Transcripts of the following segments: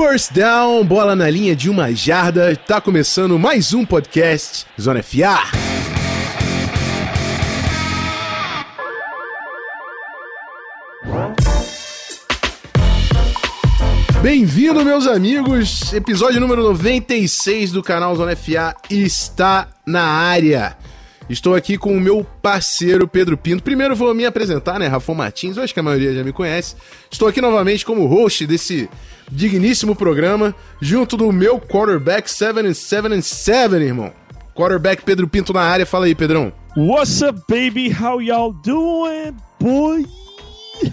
First down, bola na linha de uma jarda. Tá começando mais um podcast Zona FA. Bem-vindo, meus amigos. Episódio número 96 do canal Zona FA está na área. Estou aqui com o meu parceiro Pedro Pinto. Primeiro vou me apresentar, né? Rafa Martins, eu acho que a maioria já me conhece. Estou aqui novamente como host desse digníssimo programa, junto do meu quarterback 7 and 7 and 7, irmão. Quarterback Pedro Pinto na área. Fala aí, Pedrão. What's up, baby? How y'all doing, boy?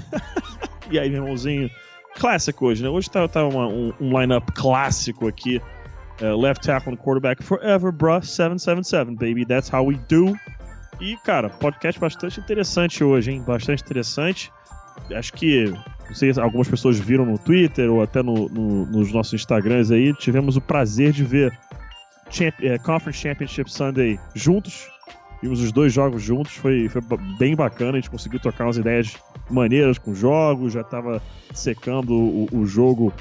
e aí, meu irmãozinho? Clássico hoje, né? Hoje tá, tá uma, um, um line-up clássico aqui. Uh, left tackle and quarterback forever, bruh. 777, baby. That's how we do. E, cara, podcast bastante interessante hoje, hein? Bastante interessante. Acho que, não sei se algumas pessoas viram no Twitter ou até no, no, nos nossos Instagrams aí. Tivemos o prazer de ver Champ uh, Conference Championship Sunday juntos. Vimos os dois jogos juntos, foi, foi bem bacana. A gente conseguiu tocar umas ideias maneiras com jogos, já tava secando o, o jogo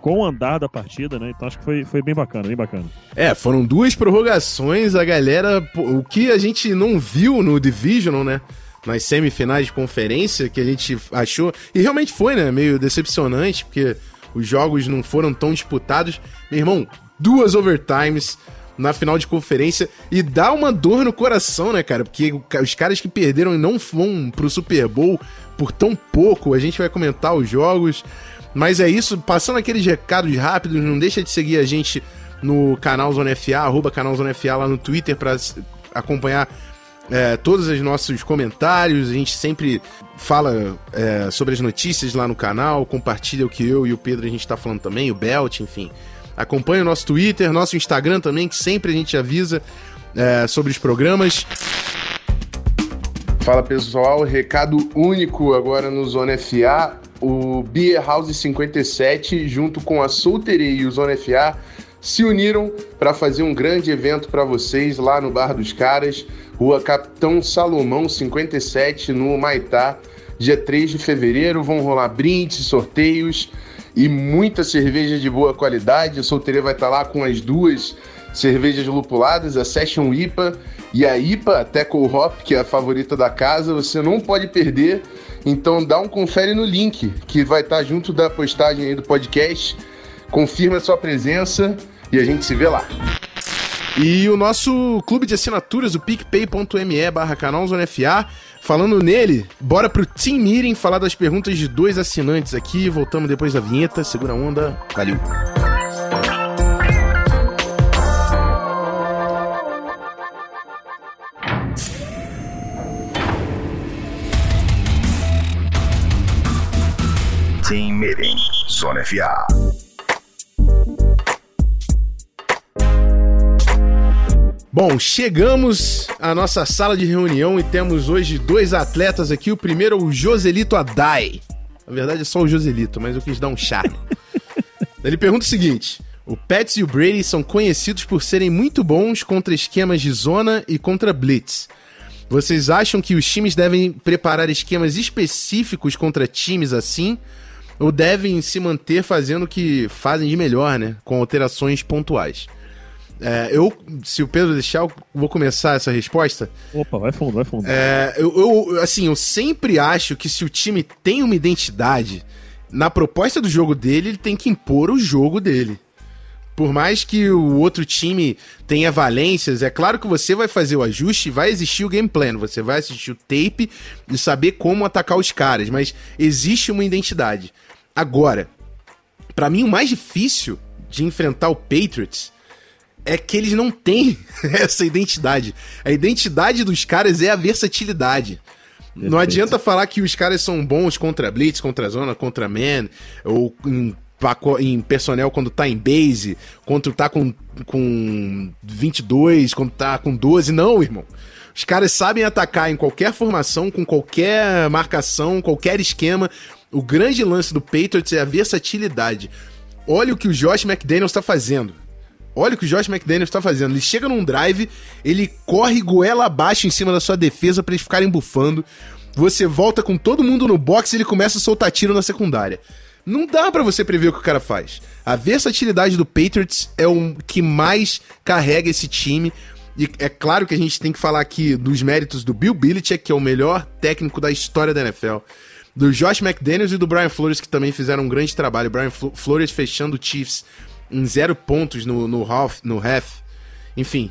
com o andar da partida, né? Então acho que foi, foi bem bacana, bem bacana. É, foram duas prorrogações, a galera. O que a gente não viu no Divisional, né? Nas semifinais de conferência, que a gente achou. E realmente foi, né? Meio decepcionante, porque os jogos não foram tão disputados. Meu irmão, duas overtimes na final de conferência e dá uma dor no coração, né, cara? Porque os caras que perderam e não vão pro Super Bowl por tão pouco, a gente vai comentar os jogos. Mas é isso, passando aqueles recados rápidos, não deixa de seguir a gente no canal Zona FA, arroba canal Zona FA lá no Twitter para acompanhar é, todos os nossos comentários. A gente sempre fala é, sobre as notícias lá no canal, compartilha o que eu e o Pedro a gente está falando também, o Belt, enfim. Acompanhe o nosso Twitter, nosso Instagram também, que sempre a gente avisa é, sobre os programas. Fala pessoal, recado único agora no Zona FA o Beer House 57, junto com a Solteria e o Zona FA, se uniram para fazer um grande evento para vocês lá no Bar dos Caras, Rua Capitão Salomão 57, no Maitá, dia 3 de fevereiro. Vão rolar brindes, sorteios e muita cerveja de boa qualidade. A Solteria vai estar tá lá com as duas cervejas lupuladas, a Session IPA e a IPA, Teco Hop, que é a favorita da casa. Você não pode perder. Então dá um confere no link que vai estar junto da postagem aí do podcast. Confirma a sua presença e a gente se vê lá. E o nosso clube de assinaturas, o picpay.me barra FA. Falando nele, bora pro Team Meeting falar das perguntas de dois assinantes aqui. Voltamos depois da vinheta. Segura a onda. Valeu. Team Meeting, Zona FA. Bom, chegamos à nossa sala de reunião e temos hoje dois atletas aqui. O primeiro é o Joselito Adai. Na verdade é só o Joselito, mas eu quis dar um charme. Ele pergunta o seguinte: o Pets e o Brady são conhecidos por serem muito bons contra esquemas de zona e contra blitz. Vocês acham que os times devem preparar esquemas específicos contra times assim? ou devem se manter fazendo o que fazem de melhor, né? Com alterações pontuais. É, eu, se o Pedro deixar, eu vou começar essa resposta. Opa, vai fundo, vai fundo. É, eu, eu, assim, eu sempre acho que se o time tem uma identidade, na proposta do jogo dele, ele tem que impor o jogo dele. Por mais que o outro time tenha valências, é claro que você vai fazer o ajuste, vai existir o game plan, você vai assistir o tape e saber como atacar os caras, mas existe uma identidade. Agora, para mim o mais difícil de enfrentar o Patriots é que eles não têm essa identidade. A identidade dos caras é a versatilidade. Perfeito. Não adianta falar que os caras são bons contra blitz, contra zona, contra man, ou em, em personnel quando tá em base, quando tá com, com 22, quando tá com 12. Não, irmão. Os caras sabem atacar em qualquer formação, com qualquer marcação, qualquer esquema. O grande lance do Patriots é a versatilidade. Olha o que o Josh McDaniels está fazendo. Olha o que o Josh McDaniels está fazendo. Ele chega num drive, ele corre goela abaixo em cima da sua defesa para eles ficarem bufando. Você volta com todo mundo no box e ele começa a soltar tiro na secundária. Não dá para você prever o que o cara faz. A versatilidade do Patriots é o que mais carrega esse time. E é claro que a gente tem que falar aqui dos méritos do Bill Belichick, que é o melhor técnico da história da NFL. Do Josh McDaniels e do Brian Flores, que também fizeram um grande trabalho. Brian Flores fechando o Chiefs em zero pontos no, no half, no half. Enfim,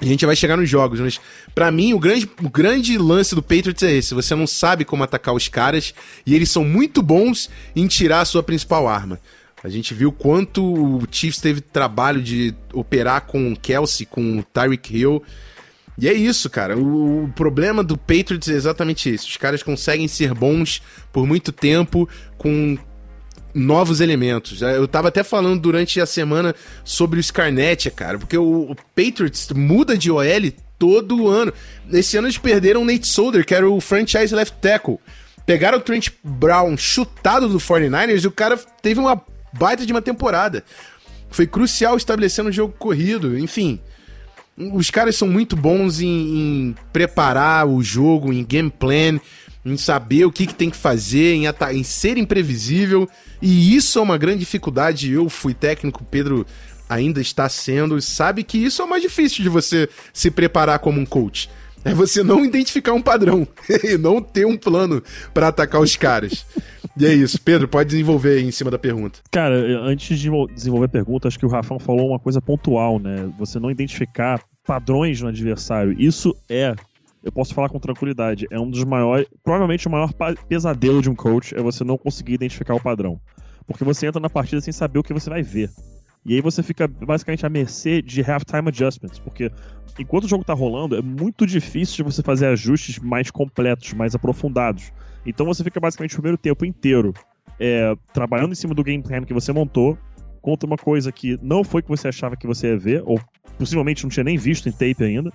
a gente vai chegar nos jogos, mas para mim o grande, o grande lance do Patriots é esse. Você não sabe como atacar os caras e eles são muito bons em tirar a sua principal arma. A gente viu quanto o Chiefs teve trabalho de operar com o Kelsey, com o Tyreek Hill. E é isso, cara. O, o, problema do Patriots é exatamente isso. Os caras conseguem ser bons por muito tempo com novos elementos. Eu tava até falando durante a semana sobre o Scarnett, cara, porque o, o Patriots muda de OL todo ano. Esse ano eles perderam o Nate Solder, que era o franchise left tackle. Pegaram o Trent Brown chutado do 49ers e o cara teve uma baita de uma temporada. Foi crucial estabelecendo o jogo corrido, enfim. Os caras são muito bons em, em preparar o jogo, em game plan, em saber o que, que tem que fazer, em, em ser imprevisível. E isso é uma grande dificuldade. Eu fui técnico, Pedro ainda está sendo, sabe que isso é o mais difícil de você se preparar como um coach. É você não identificar um padrão e não ter um plano para atacar os caras. E é isso. Pedro, pode desenvolver aí em cima da pergunta. Cara, antes de desenvolver a pergunta, acho que o Rafão falou uma coisa pontual, né? Você não identificar padrões no adversário. Isso é, eu posso falar com tranquilidade, é um dos maiores, provavelmente o maior pesadelo de um coach é você não conseguir identificar o padrão. Porque você entra na partida sem saber o que você vai ver. E aí você fica basicamente à mercê de halftime adjustments, porque enquanto o jogo tá rolando, é muito difícil de você fazer ajustes mais completos, mais aprofundados. Então você fica basicamente o primeiro tempo inteiro é, trabalhando em cima do game plan que você montou, contra uma coisa que não foi que você achava que você ia ver, ou possivelmente não tinha nem visto em tape ainda.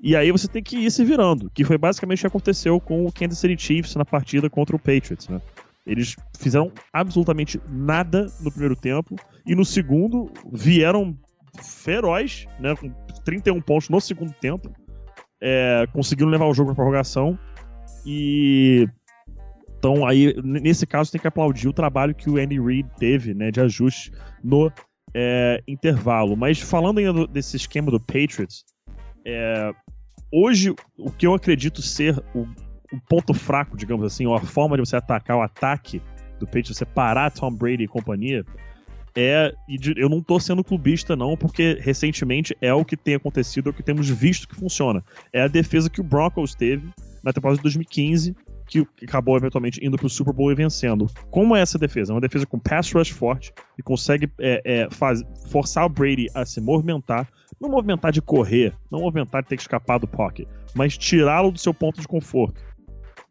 E aí você tem que ir se virando, que foi basicamente o que aconteceu com o Kansas City Chiefs na partida contra o Patriots, né? Eles fizeram absolutamente nada no primeiro tempo e no segundo vieram feroz, né, com 31 pontos no segundo tempo. É, conseguiram levar o jogo para prorrogação e então, aí, nesse caso, tem que aplaudir o trabalho que o Andy Reid teve, né, de ajuste no é, intervalo. Mas falando ainda desse esquema do Patriots, é, hoje, o que eu acredito ser o, o, ponto fraco, digamos assim, ou a forma de você atacar o ataque do Patriots, você parar Tom Brady e companhia, é. E eu não tô sendo clubista, não, porque recentemente é o que tem acontecido, é o que temos visto que funciona. É a defesa que o Broncos teve na temporada de 2015 que acabou eventualmente indo pro Super Bowl e vencendo. Como é essa defesa? É uma defesa com pass rush forte e consegue é, é, faz, forçar o Brady a se movimentar, não movimentar de correr, não movimentar de ter que escapar do pocket, mas tirá-lo do seu ponto de conforto.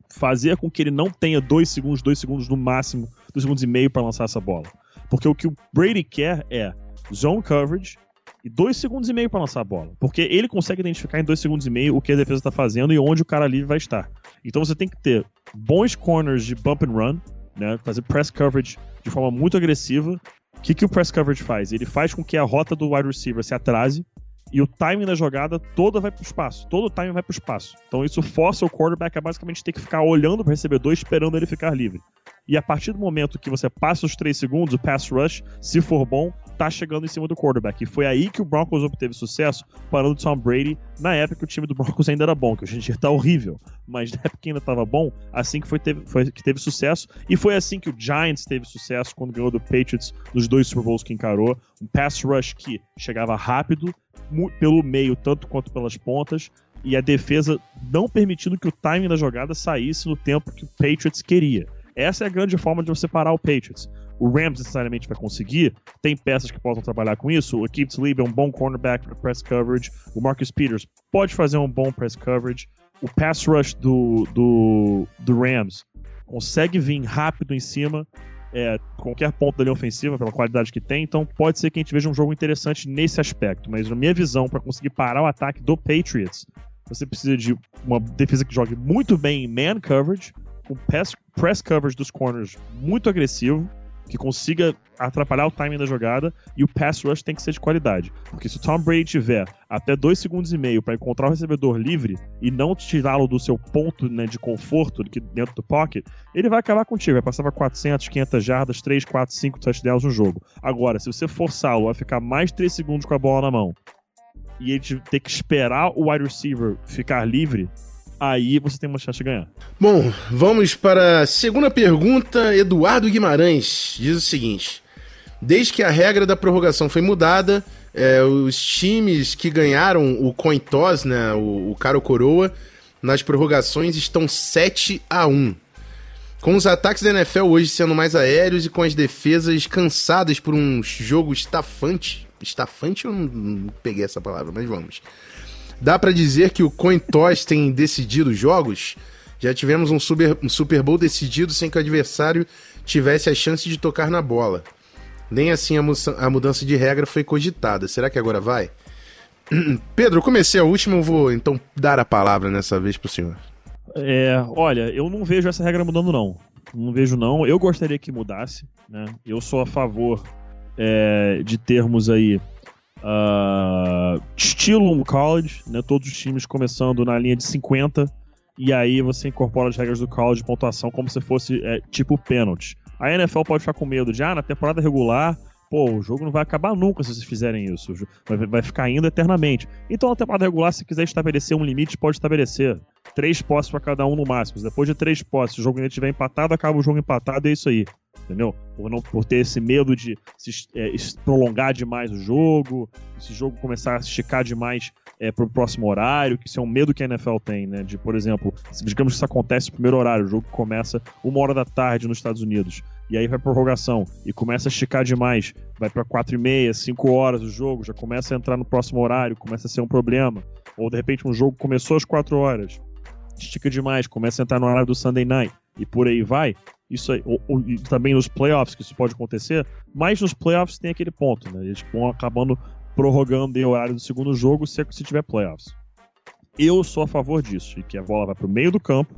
Fazer com que ele não tenha dois segundos, dois segundos no máximo, dois segundos e meio para lançar essa bola. Porque o que o Brady quer é zone coverage, e dois segundos e meio para lançar a bola. Porque ele consegue identificar em dois segundos e meio o que a defesa está fazendo e onde o cara livre vai estar. Então você tem que ter bons corners de bump and run, né? Fazer press coverage de forma muito agressiva. O que, que o press coverage faz? Ele faz com que a rota do wide receiver se atrase e o timing da jogada toda vai para o espaço. Todo o timing vai para o espaço. Então isso força o quarterback a basicamente ter que ficar olhando para o recebedor esperando ele ficar livre. E a partir do momento que você passa os 3 segundos, o pass rush, se for bom, tá chegando em cima do quarterback. E foi aí que o Broncos obteve sucesso, parando o Tom Brady, na época que o time do Broncos ainda era bom, que hoje em dia tá horrível. Mas na época que ainda tava bom, assim que foi, teve, foi que teve sucesso. E foi assim que o Giants teve sucesso quando ganhou do Patriots nos dois Super Bowls que encarou. Um pass rush que chegava rápido, pelo meio, tanto quanto pelas pontas, e a defesa não permitindo que o timing da jogada saísse no tempo que o Patriots queria. Essa é a grande forma de você parar o Patriots. O Rams necessariamente vai conseguir, tem peças que possam trabalhar com isso. O Keith Lee é um bom cornerback para press coverage. O Marcus Peters pode fazer um bom press coverage. O pass rush do, do, do Rams consegue vir rápido em cima, é, qualquer ponto da linha ofensiva, pela qualidade que tem. Então pode ser que a gente veja um jogo interessante nesse aspecto. Mas na minha visão, para conseguir parar o ataque do Patriots, você precisa de uma defesa que jogue muito bem em man coverage com press, press coverage dos corners muito agressivo que consiga atrapalhar o timing da jogada e o pass rush tem que ser de qualidade. Porque se o Tom Brady tiver até dois segundos e meio para encontrar o recebedor livre e não tirá-lo do seu ponto né, de conforto dentro do pocket, ele vai acabar contigo. Vai passar para 400, 500 jardas, 3, 4, 5 touchdowns no jogo. Agora, se você forçá-lo a ficar mais 3 segundos com a bola na mão e ele ter que esperar o wide receiver ficar livre, aí você tem uma chance de ganhar. Bom, vamos para a segunda pergunta. Eduardo Guimarães diz o seguinte: Desde que a regra da prorrogação foi mudada, é, os times que ganharam o coin toss, né, o, o cara coroa, nas prorrogações estão 7 a 1. Com os ataques da NFL hoje sendo mais aéreos e com as defesas cansadas por um jogo estafante. Estafante eu não, não peguei essa palavra, mas vamos. Dá para dizer que o Coin Toss tem decidido jogos? Já tivemos um super, um super Bowl decidido sem que o adversário tivesse a chance de tocar na bola. Nem assim a, a mudança de regra foi cogitada. Será que agora vai? Pedro, comecei a última, eu vou então dar a palavra nessa vez pro senhor. É, olha, eu não vejo essa regra mudando, não. Não vejo, não. Eu gostaria que mudasse, né? Eu sou a favor é, de termos aí uh, estilo um college, né? Todos os times começando na linha de 50 e aí você incorpora as regras do college de pontuação como se fosse é, tipo pênalti. A NFL pode ficar com medo de, ah, na temporada regular, pô, o jogo não vai acabar nunca se vocês fizerem isso. Vai, vai ficar indo eternamente. Então, na temporada regular, se quiser estabelecer um limite, pode estabelecer. Três posses para cada um no máximo. Depois de três posses, se o jogo ainda estiver empatado, acaba o jogo empatado, é isso aí entendeu? Por, não, por ter esse medo de se, é, prolongar demais o jogo, esse jogo começar a esticar demais é, para o próximo horário, que isso é um medo que a NFL tem, né? De, por exemplo, se, digamos que isso acontece no primeiro horário, o jogo começa uma hora da tarde nos Estados Unidos, e aí vai prorrogação e começa a esticar demais, vai para quatro e meia, cinco horas o jogo, já começa a entrar no próximo horário, começa a ser um problema. Ou de repente um jogo começou às quatro horas, estica demais, começa a entrar no horário do Sunday Night e por aí vai isso aí, ou, ou, também nos playoffs que isso pode acontecer, mas nos playoffs tem aquele ponto, né? Eles vão acabando prorrogando o horário do segundo jogo se, se tiver playoffs. Eu sou a favor disso, e que a bola vai pro meio do campo,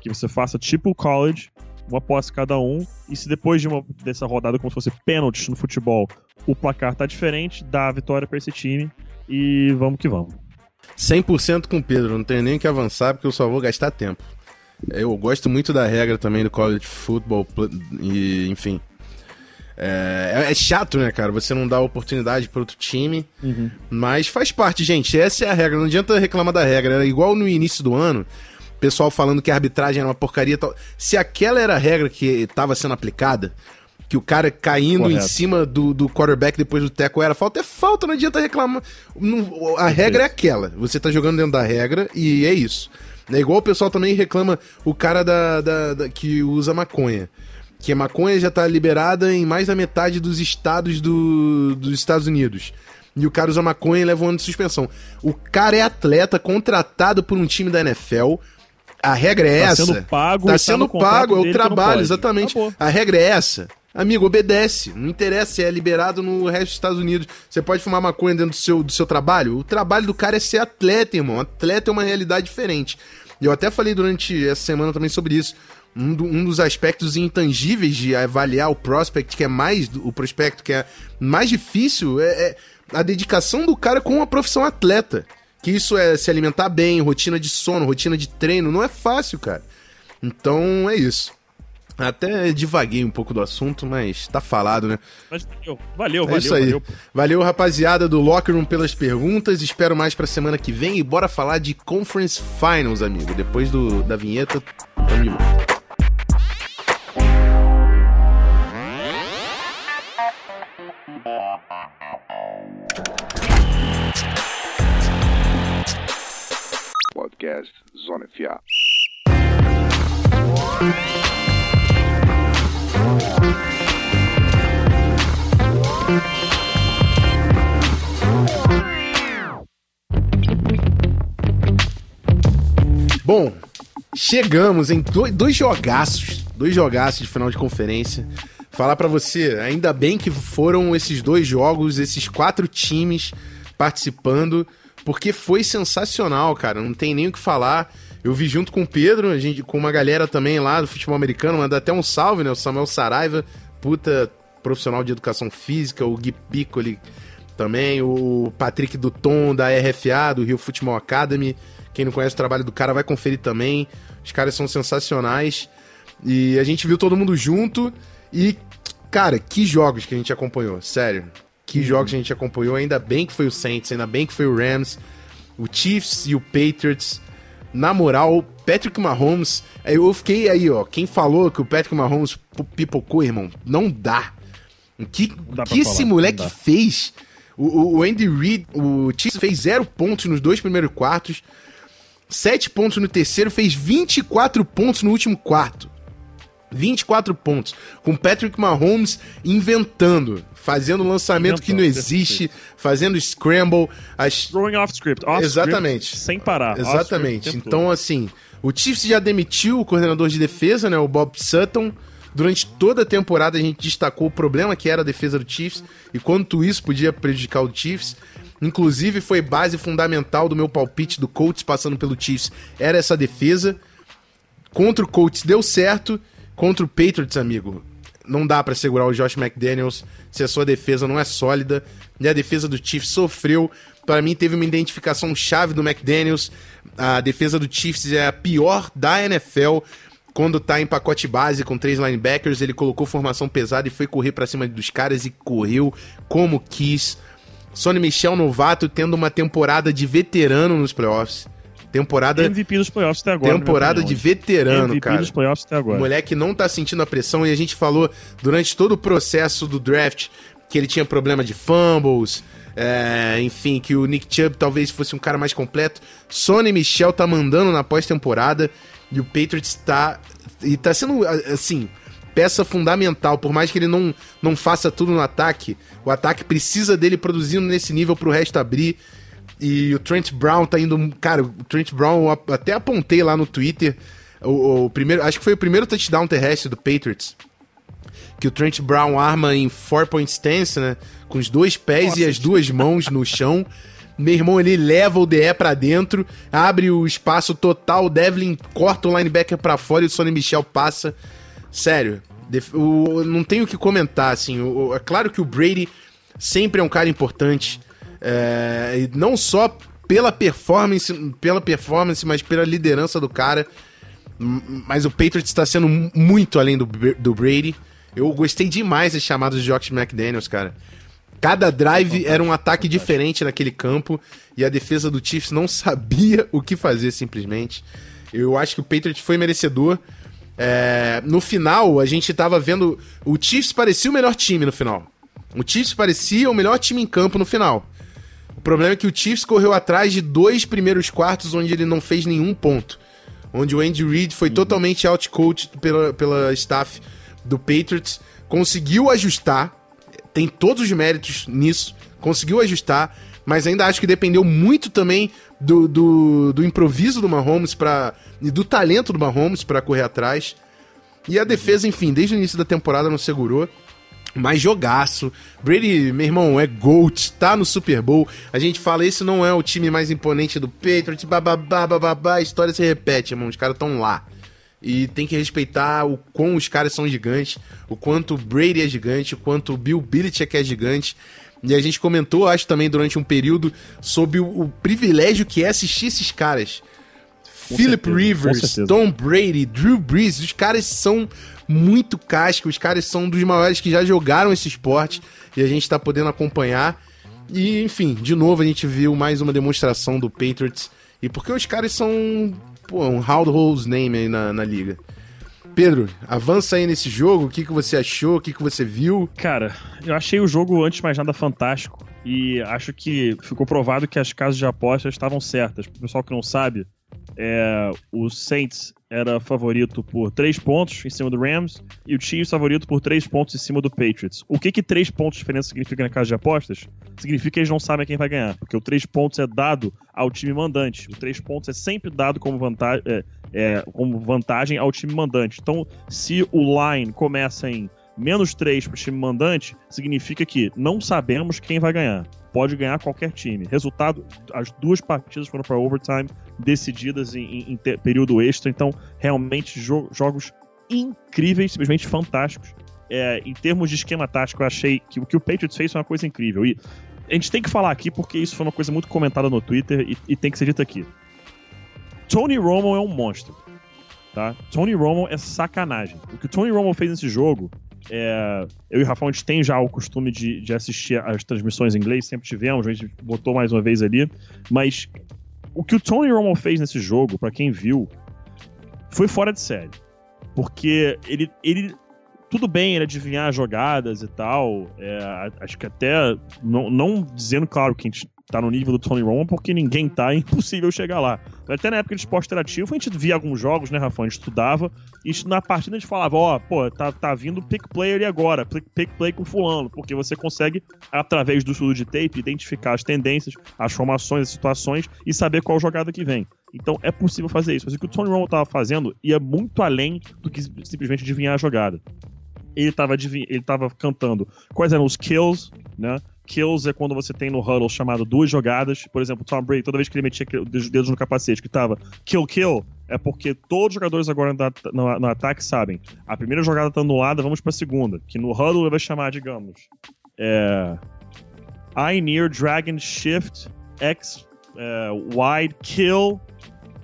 que você faça tipo college, uma posse cada um, e se depois de uma, dessa rodada, como se fosse pênalti no futebol, o placar tá diferente, dá a vitória para esse time, e vamos que vamos. 100% com o Pedro, não tenho nem que avançar porque eu só vou gastar tempo. Eu gosto muito da regra também do college football, e, enfim. É, é, chato, né, cara? Você não dá oportunidade para outro time. Uhum. Mas faz parte, gente. Essa é a regra. Não adianta reclamar da regra. Era igual no início do ano, pessoal falando que a arbitragem era uma porcaria. Tal. Se aquela era a regra que estava sendo aplicada, que o cara caindo Correto. em cima do, do quarterback depois do teco era falta, é falta, não adianta reclamar. Não, a regra é aquela. Você tá jogando dentro da regra e é isso. É igual o pessoal também reclama o cara da, da, da, que usa maconha. Que a maconha já tá liberada em mais da metade dos estados do, dos Estados Unidos. E o cara usa maconha e leva um ano de suspensão. O cara é atleta contratado por um time da NFL. A regra é tá essa. Sendo pago, tá sendo pago, é o trabalho, exatamente. Acabou. A regra é essa. Amigo, obedece. Não interessa se é liberado no resto dos Estados Unidos. Você pode fumar maconha dentro do seu, do seu trabalho? O trabalho do cara é ser atleta, irmão. Atleta é uma realidade diferente. Eu até falei durante essa semana também sobre isso. Um, do, um, dos aspectos intangíveis de avaliar o prospect, que é mais o prospecto, que é mais difícil, é, é a dedicação do cara com a profissão atleta. Que isso é se alimentar bem, rotina de sono, rotina de treino, não é fácil, cara. Então é isso. Até divaguei um pouco do assunto, mas tá falado, né? Mas valeu, valeu, é valeu. Isso aí. Valeu. valeu, rapaziada do Locker Room, pelas perguntas. Espero mais pra semana que vem e bora falar de Conference Finals, amigo. Depois do, da vinheta, tamo de volta. Podcast Zona FA. Bom, chegamos em dois, jogaços, dois jogaços de final de conferência. Falar para você, ainda bem que foram esses dois jogos, esses quatro times participando, porque foi sensacional, cara. Não tem nem o que falar. Eu vi junto com o Pedro, a gente, com uma galera também lá do futebol americano, mandar até um salve, né? O Samuel Saraiva puta profissional de educação física, o Gui Piccoli também, o Patrick Duton da RFA, do Rio Futebol Academy. Quem não conhece o trabalho do cara vai conferir também. Os caras são sensacionais. E a gente viu todo mundo junto e cara, que jogos que a gente acompanhou, sério. Que uhum. jogos a gente acompanhou, ainda bem que foi o Saints, ainda bem que foi o Rams, o Chiefs e o Patriots. Na moral, Patrick Mahomes, eu fiquei aí, ó. Quem falou que o Patrick Mahomes pipocou, irmão, não dá. Que, que esse moleque fez? O, o, Andy Reid, o Chiefs fez zero pontos nos dois primeiros quartos, sete pontos no terceiro, fez 24 pontos no último quarto. 24 pontos. Com Patrick Mahomes inventando, fazendo lançamento que não existe, fazendo scramble. As... Throwing off script. Off Exatamente. Script, sem parar. Exatamente. Então, assim, o Chiefs já demitiu o coordenador de defesa, né, o Bob Sutton. Durante toda a temporada a gente destacou o problema que era a defesa do Chiefs e quanto isso podia prejudicar o Chiefs. Inclusive foi base fundamental do meu palpite do Colts passando pelo Chiefs, era essa defesa. Contra o Colts deu certo Contra o Patriots, amigo, não dá para segurar o Josh McDaniels se a sua defesa não é sólida. E a defesa do Chiefs sofreu. Para mim, teve uma identificação chave do McDaniels. A defesa do Chiefs é a pior da NFL. Quando tá em pacote base com três linebackers, ele colocou formação pesada e foi correr para cima dos caras e correu como quis. Sonny Michel novato tendo uma temporada de veterano nos playoffs. Temporada. MVP dos playoffs até agora. Temporada de veterano, MVP cara. dos playoffs até agora. O moleque não tá sentindo a pressão e a gente falou durante todo o processo do draft que ele tinha problema de fumbles. É, enfim, que o Nick Chubb talvez fosse um cara mais completo. Sonny Michel tá mandando na pós-temporada e o Patriots tá. E tá sendo, assim, peça fundamental. Por mais que ele não, não faça tudo no ataque, o ataque precisa dele produzindo nesse nível pro resto abrir. E o Trent Brown tá indo. Cara, o Trent Brown, até apontei lá no Twitter. O, o, primeiro, acho que foi o primeiro touchdown terrestre do Patriots. Que o Trent Brown arma em four point stance, né? Com os dois pés Nossa, e as duas mãos no chão. Meu irmão, ele leva o DE para dentro, abre o espaço total, o Devlin corta o linebacker para fora e o Sonny Michel passa. Sério, o, não tenho o que comentar, assim. O, é claro que o Brady sempre é um cara importante. É, não só pela performance, pela performance, mas pela liderança do cara. Mas o Patriots está sendo muito além do, do Brady. Eu gostei demais das chamadas de Josh McDaniels, cara. Cada drive era um ataque diferente naquele campo e a defesa do Chiefs não sabia o que fazer simplesmente. Eu acho que o Patriots foi merecedor. É, no final, a gente tava vendo. O Chiefs parecia o melhor time no final. O Chiefs parecia o melhor time em campo no final. O problema é que o Chiefs correu atrás de dois primeiros quartos onde ele não fez nenhum ponto. Onde o Andy Reid foi uhum. totalmente outcoached pela, pela staff do Patriots. Conseguiu ajustar, tem todos os méritos nisso, conseguiu ajustar, mas ainda acho que dependeu muito também do, do, do improviso do Mahomes pra, e do talento do Mahomes para correr atrás. E a defesa, enfim, desde o início da temporada não segurou. Mas jogaço. Brady, meu irmão, é GOAT, tá no Super Bowl. A gente fala, esse não é o time mais imponente do Patriots, bababá, bababá, a história se repete, irmão. Os caras estão lá. E tem que respeitar o quão os caras são gigantes, o quanto o Brady é gigante, o quanto o Bill Belichick é gigante. E a gente comentou, acho também, durante um período, sobre o, o privilégio que é assistir esses caras. Com Philip certeza, Rivers, Tom Brady, Drew Brees, os caras são muito casca. Os caras são dos maiores que já jogaram esse esporte e a gente está podendo acompanhar. E, enfim, de novo a gente viu mais uma demonstração do Patriots. E porque os caras são pô, um household name aí na, na liga. Pedro, avança aí nesse jogo, o que, que você achou, o que, que você viu? Cara, eu achei o jogo, antes de mais nada, fantástico. E acho que ficou provado que as casas de apostas estavam certas. Para o pessoal que não sabe, é, o Saints era favorito por 3 pontos em cima do Rams e o Chiefs favorito por 3 pontos em cima do Patriots. O que que 3 pontos de diferença significa na casa de apostas? Significa que eles não sabem quem vai ganhar, porque o 3 pontos é dado ao time mandante. O 3 pontos é sempre dado como vantagem, é, é, como vantagem ao time mandante. Então, se o line começa em menos 3 para o time mandante, significa que não sabemos quem vai ganhar. Pode ganhar qualquer time. Resultado: as duas partidas foram para overtime, decididas em, em, em período extra. Então, realmente, jo jogos incríveis, simplesmente fantásticos. é, em termos de esquema tático, eu achei que o que o Patriots fez foi uma coisa incrível. E a gente tem que falar aqui porque isso foi uma coisa muito comentada no Twitter e, e tem que ser dito aqui. Tony Romo é um monstro. Tá? Tony Romo é sacanagem. O que o Tony Romo fez nesse jogo é, eu e o Rafael, a gente tem já o costume de, de assistir as transmissões em inglês, sempre tivemos, a gente botou mais uma vez ali, mas o que o Tony Romo fez nesse jogo, para quem viu, foi fora de série. Porque ele, ele tudo bem ele adivinhar jogadas e tal. É, acho que até. Não, não dizendo, claro, que a gente tá no nível do Tony Romo, porque ninguém tá, é impossível chegar lá. Até na época de esporte interativo, a gente via alguns jogos, né, Rafa? A gente estudava, e na partida a gente falava, ó, oh, pô, tá, tá vindo pick play ali agora, pick, pick play com fulano, porque você consegue, através do estudo de tape, identificar as tendências, as formações, as situações e saber qual jogada que vem. Então é possível fazer isso. Mas o que o Tony Romo tava fazendo ia muito além do que simplesmente adivinhar a jogada. Ele tava, ele tava cantando quais eram os kills, né? Kills é quando você tem no huddle chamado duas jogadas. Por exemplo, Tom Brady, toda vez que ele metia os dedos no capacete que tava kill, kill, é porque todos os jogadores agora no, no, no ataque sabem. A primeira jogada tá anulada, vamos pra segunda. Que no huddle ele vai chamar, digamos. É. I near dragon shift X é, wide kill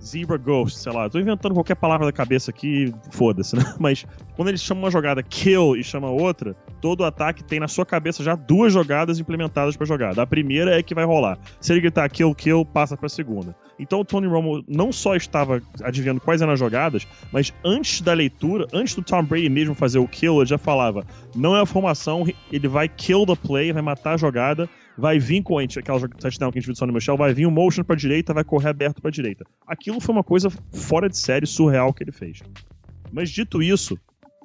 Zebra Ghost, sei lá, tô inventando qualquer palavra da cabeça aqui, foda-se, né? Mas quando eles chamam uma jogada kill e chama outra, todo ataque tem na sua cabeça já duas jogadas implementadas pra jogada. A primeira é que vai rolar. Se ele gritar kill, kill, passa pra segunda. Então o Tony Romo não só estava adivinhando quais eram as jogadas, mas antes da leitura, antes do Tom Brady mesmo fazer o kill, ele já falava: não é a formação, ele vai kill the play, vai matar a jogada vai vir com aquela touchdown que a gente viu do Sonny Michel, vai vir um motion pra direita, vai correr aberto pra direita. Aquilo foi uma coisa fora de série, surreal que ele fez. Mas dito isso,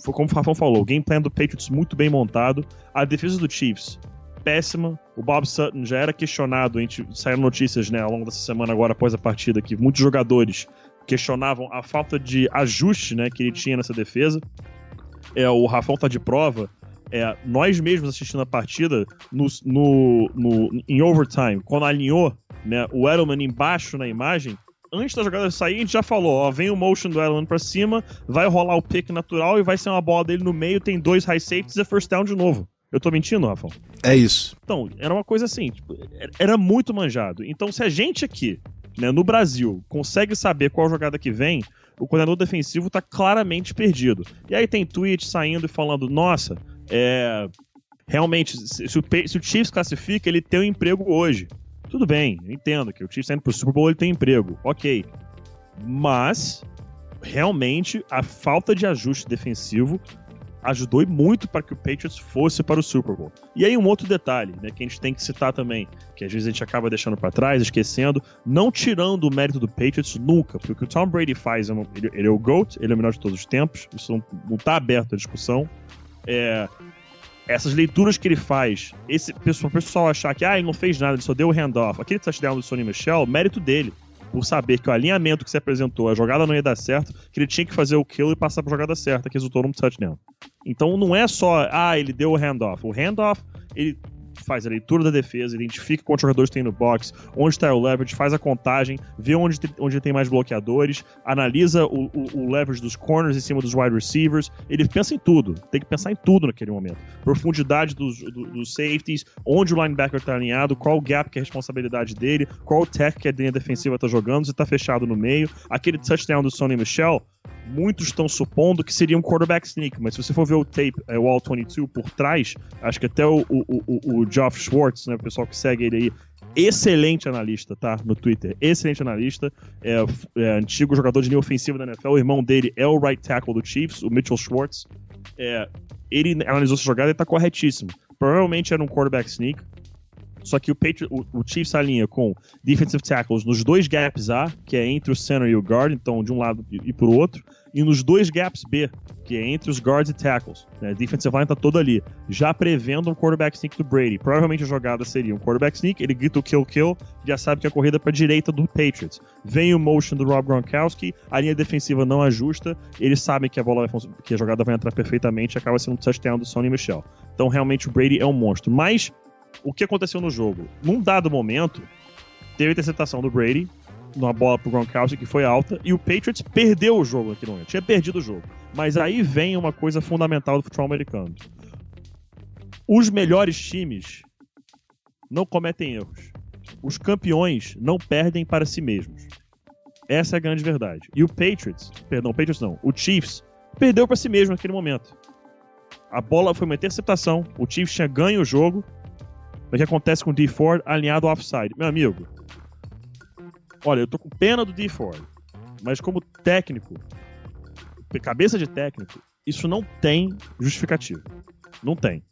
foi como o Fafão falou, o game plan do Patriots muito bem montado, a defesa do Chiefs péssima. O Bob Sutton já era questionado, a gente saiu notícias né, ao longo dessa semana agora após a partida que muitos jogadores questionavam a falta de ajuste né, que ele tinha nessa defesa. É, o Rafão tá de prova é, nós mesmos assistindo a partida no, no, no, em overtime, quando alinhou né, o Edelman embaixo na imagem, antes da jogada sair, a gente já falou: ó, vem o motion do Edelman pra cima, vai rolar o pick natural e vai ser uma bola dele no meio, tem dois high safeties e first down de novo. Eu tô mentindo, Rafa? É isso. Então, era uma coisa assim, tipo, era muito manjado. Então, se a gente aqui, né, no Brasil, consegue saber qual jogada que vem, o coordenador defensivo tá claramente perdido. E aí tem tweet saindo e falando: nossa, é, realmente, se, se, o, se Chiefs classifica, ele tem um emprego hoje. Tudo bem, eu entendo que o Chiefs tá indo pro Super Bowl, ele tem emprego. Ok. Mas, realmente, a falta de ajuste defensivo ajudou muito para que o Patriots fosse para o Super Bowl. E aí um outro detalhe, né, que a gente tem que citar também, que às vezes a gente acaba deixando para trás, esquecendo, não tirando o mérito do Patriots nunca, porque o Tom Brady faz, ele, é o GOAT, ele é o melhor de todos os tempos, isso não, não tá aberto à discussão, é, essas leituras que ele faz, esse pessoal, pessoal achar que ah, ele não fez nada, ele só deu o handoff, aquele touchdown do Sonny Michel, mérito dele, por saber que o alinhamento que se apresentou, a jogada não ia dar certo, que ele tinha que fazer o kill e passar pra jogada certa, que resultou num touchdown. Então não é só, ah, ele deu o handoff. O handoff, ele faz a leitura da defesa, identifica quantos jogadores tem no box, onde está o leverage, faz a contagem, vê onde, tem, onde tem mais bloqueadores, analisa o, o, o, leverage dos corners em cima dos wide receivers. Ele pensa em tudo, tem que pensar em tudo naquele momento. Profundidade dos, do, dos safeties, onde o linebacker está alinhado, qual o gap que é a responsabilidade dele, qual o tech que a linha defensiva está jogando, se está fechado no meio. Aquele touchdown do Sonny Michel, muitos estão supondo que seria um quarterback sneak, mas se você for ver o tape, é, o All 22 por trás, acho que até o, o, o, o Geoff Schwartz, né, o pessoal que segue ele aí, excelente analista, tá? No Twitter, excelente analista, é, é, antigo jogador de linha ofensiva da NFL, o irmão dele é o right tackle do Chiefs, o Mitchell Schwartz. É, ele analisou essa jogada e tá corretíssimo. Provavelmente era um quarterback sneak, só que o, Patriot, o, o Chiefs alinha com defensive tackles nos dois gaps A, que é entre o center e o guard, então de um lado e, e pro outro, e nos dois gaps B, que é entre os guards e tackles. Né? A defensive line tá toda ali, já prevendo um quarterback sneak do Brady. Provavelmente a jogada seria um quarterback sneak, ele grita o kill kill, já sabe que a corrida é pra direita do Patriots. Vem o motion do Rob Gronkowski, a linha defensiva não ajusta, eles sabem que a bola vai, que a jogada vai entrar perfeitamente, acaba sendo um touchdown do Sonny Michel. Então realmente o Brady é um monstro. Mas o que aconteceu no jogo? Num dado momento, teve a interceptação do Brady, numa bola pro Gronkowski que foi alta, e o Patriots perdeu o jogo naquele momento. Tinha perdido o jogo. Mas aí vem uma coisa fundamental do futebol americano. Os melhores times não cometem erros. Os campeões não perdem para si mesmos. Essa é a grande verdade. E o Patriots, perdão, o Patriots não, o Chiefs perdeu para si mesmo naquele momento. A bola foi uma interceptação, o Chiefs tinha ganho o jogo. O que acontece com o D Ford alinhado ao offside? Meu amigo, olha, eu tô com pena do D Ford, mas como técnico, cabeça de técnico, isso não tem justificativo. Não tem.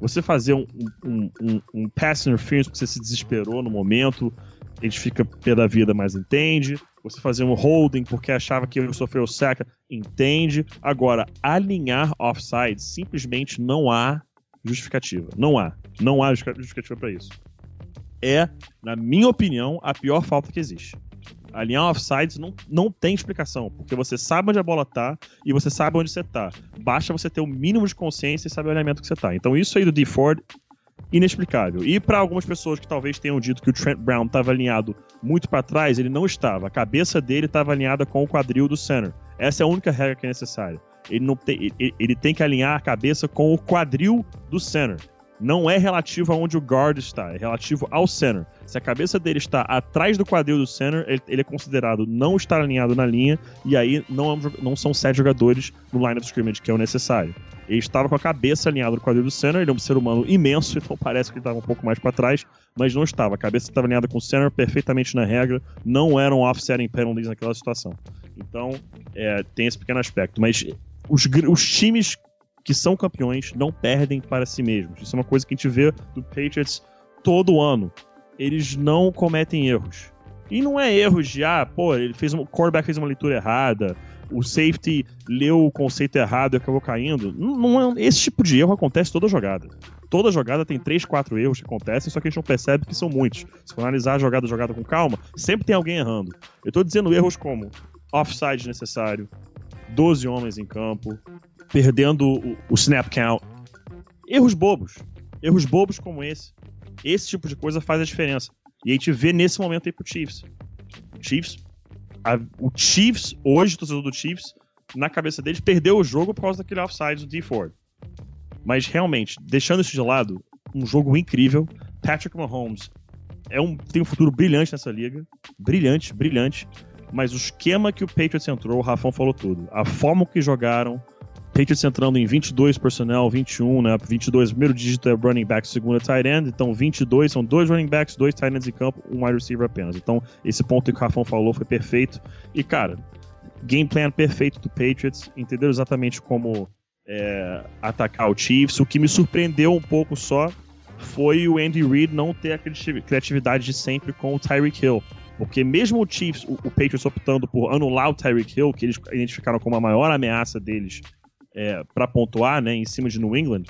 Você fazer um, um, um, um pass interference porque você se desesperou no momento, a gente fica pé da vida, mas entende. Você fazer um holding porque achava que ele sofreu saca, entende. Agora, alinhar offside simplesmente não há justificativa. Não há. Não há justificativa para isso. É, na minha opinião, a pior falta que existe. Alinhar offsides não, não tem explicação, porque você sabe onde a bola tá e você sabe onde você tá. Basta você ter o mínimo de consciência e saber o alinhamento que você tá. Então isso aí do D Ford inexplicável. E para algumas pessoas que talvez tenham dito que o Trent Brown estava alinhado muito para trás, ele não estava. A cabeça dele estava alinhada com o quadril do center. Essa é a única regra que é necessária. Ele, não tem, ele, ele tem que alinhar a cabeça com o quadril do center não é relativo aonde o guard está, é relativo ao center. Se a cabeça dele está atrás do quadril do center, ele, é considerado não estar alinhado na linha, e aí não, é não são sete jogadores no line of scrimmage, que é o necessário. Ele estava com a cabeça alinhada no quadril do center, ele é um ser humano imenso, então parece que ele estava um pouco mais para trás, mas não estava. A cabeça estava alinhada com o center perfeitamente na regra, não eram offsetting penalties naquela situação. Então, é, tem esse pequeno aspecto. Mas os, os times que são campeões não perdem para si mesmos. Isso é uma coisa que a gente vê do Patriots todo ano. Eles não cometem erros. E não é erros de, ah, pô, ele fez um, o quarterback fez uma leitura errada, o safety leu o conceito errado e acabou caindo. Não, não é, esse tipo de erro acontece toda jogada. Toda jogada tem três, quatro erros que acontecem, só que a gente não percebe que são muitos. Se for analisar a jogada jogada com calma, sempre tem alguém errando. Eu tô dizendo erros como offside necessário, 12 homens em campo, perdendo o, o snap count. Erros bobos. Erros bobos como esse. Esse tipo de coisa faz a diferença. E a gente vê nesse momento aí pro Chiefs. Chiefs, a, o Chiefs, hoje, o torcedor do Chiefs, na cabeça deles, perdeu o jogo por causa daquele offside do D Ford. Mas realmente, deixando isso de lado, um jogo incrível. Patrick Mahomes é um, tem um futuro brilhante nessa liga. Brilhante, brilhante. Mas o esquema que o Patriots entrou, o Rafão falou tudo. A forma que jogaram, Patriots entrando em 22 personnel, 21, né? 22, primeiro dígito é running back, segundo é tight end. Então 22 são dois running backs, dois tight ends em campo, um wide receiver apenas. Então esse ponto que o Rafão falou foi perfeito. E cara, game plan perfeito do Patriots, entendeu exatamente como é, atacar o Chiefs. O que me surpreendeu um pouco só foi o Andy Reid não ter a criatividade de sempre com o Tyreek Hill. Porque mesmo o Chiefs, o, o Patriots optando por anular o Tyreek Hill, que eles identificaram como a maior ameaça deles é, para pontuar, né, em cima de New England,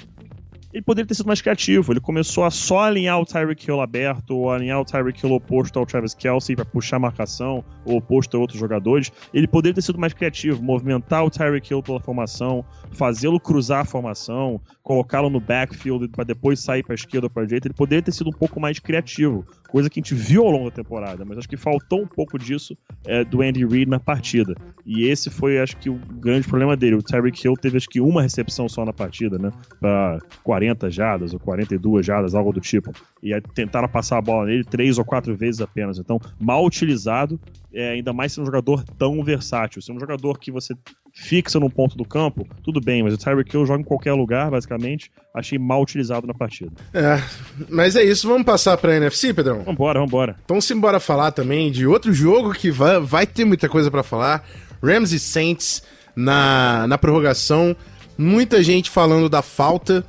ele poderia ter sido mais criativo. Ele começou a só alinhar o Tyreek Hill aberto, ou alinhar o Tyreek Hill oposto ao Travis Kelsey para puxar a marcação, ou oposto a outros jogadores. Ele poderia ter sido mais criativo, movimentar o Tyreek Hill pela formação, fazê-lo cruzar a formação, colocá-lo no backfield para depois sair para a esquerda ou para a direita. Ele poderia ter sido um pouco mais criativo, coisa que a gente viu ao longo da temporada, mas acho que faltou um pouco disso é, do Andy Reid na partida. E esse foi, acho que, o grande problema dele. O Tyreek Hill teve, acho que, uma recepção só na partida, né? Para 40 jadas ou 42 jadas, algo do tipo. E aí tentaram passar a bola nele três ou quatro vezes apenas. Então, mal utilizado, é, ainda mais sendo um jogador tão versátil. Ser um jogador que você fixa num ponto do campo, tudo bem, mas o Tyreek Hill joga em qualquer lugar, basicamente. Achei mal utilizado na partida. É, mas é isso. Vamos passar pra NFC, Pedrão? Vambora, vambora. Então, simbora falar também de outro jogo que vai, vai ter muita coisa para falar. Rams e Saints na, na prorrogação. Muita gente falando da falta